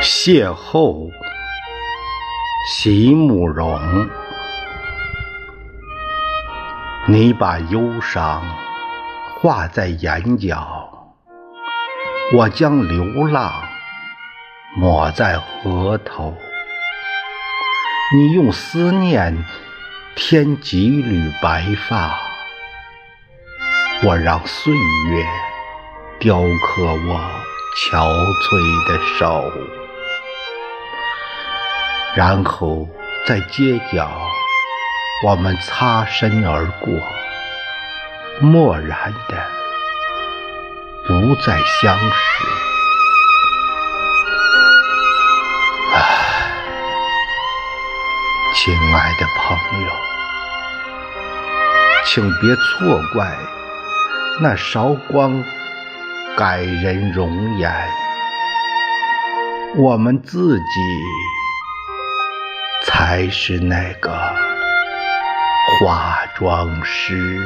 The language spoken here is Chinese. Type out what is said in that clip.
邂逅，席慕容。你把忧伤画在眼角，我将流浪抹在额头。你用思念添几缕白发，我让岁月雕刻我憔悴的手。然后在街角，我们擦身而过，漠然的不再相识。唉，亲爱的朋友，请别错怪那韶光改人容颜，我们自己。才是那个化妆师。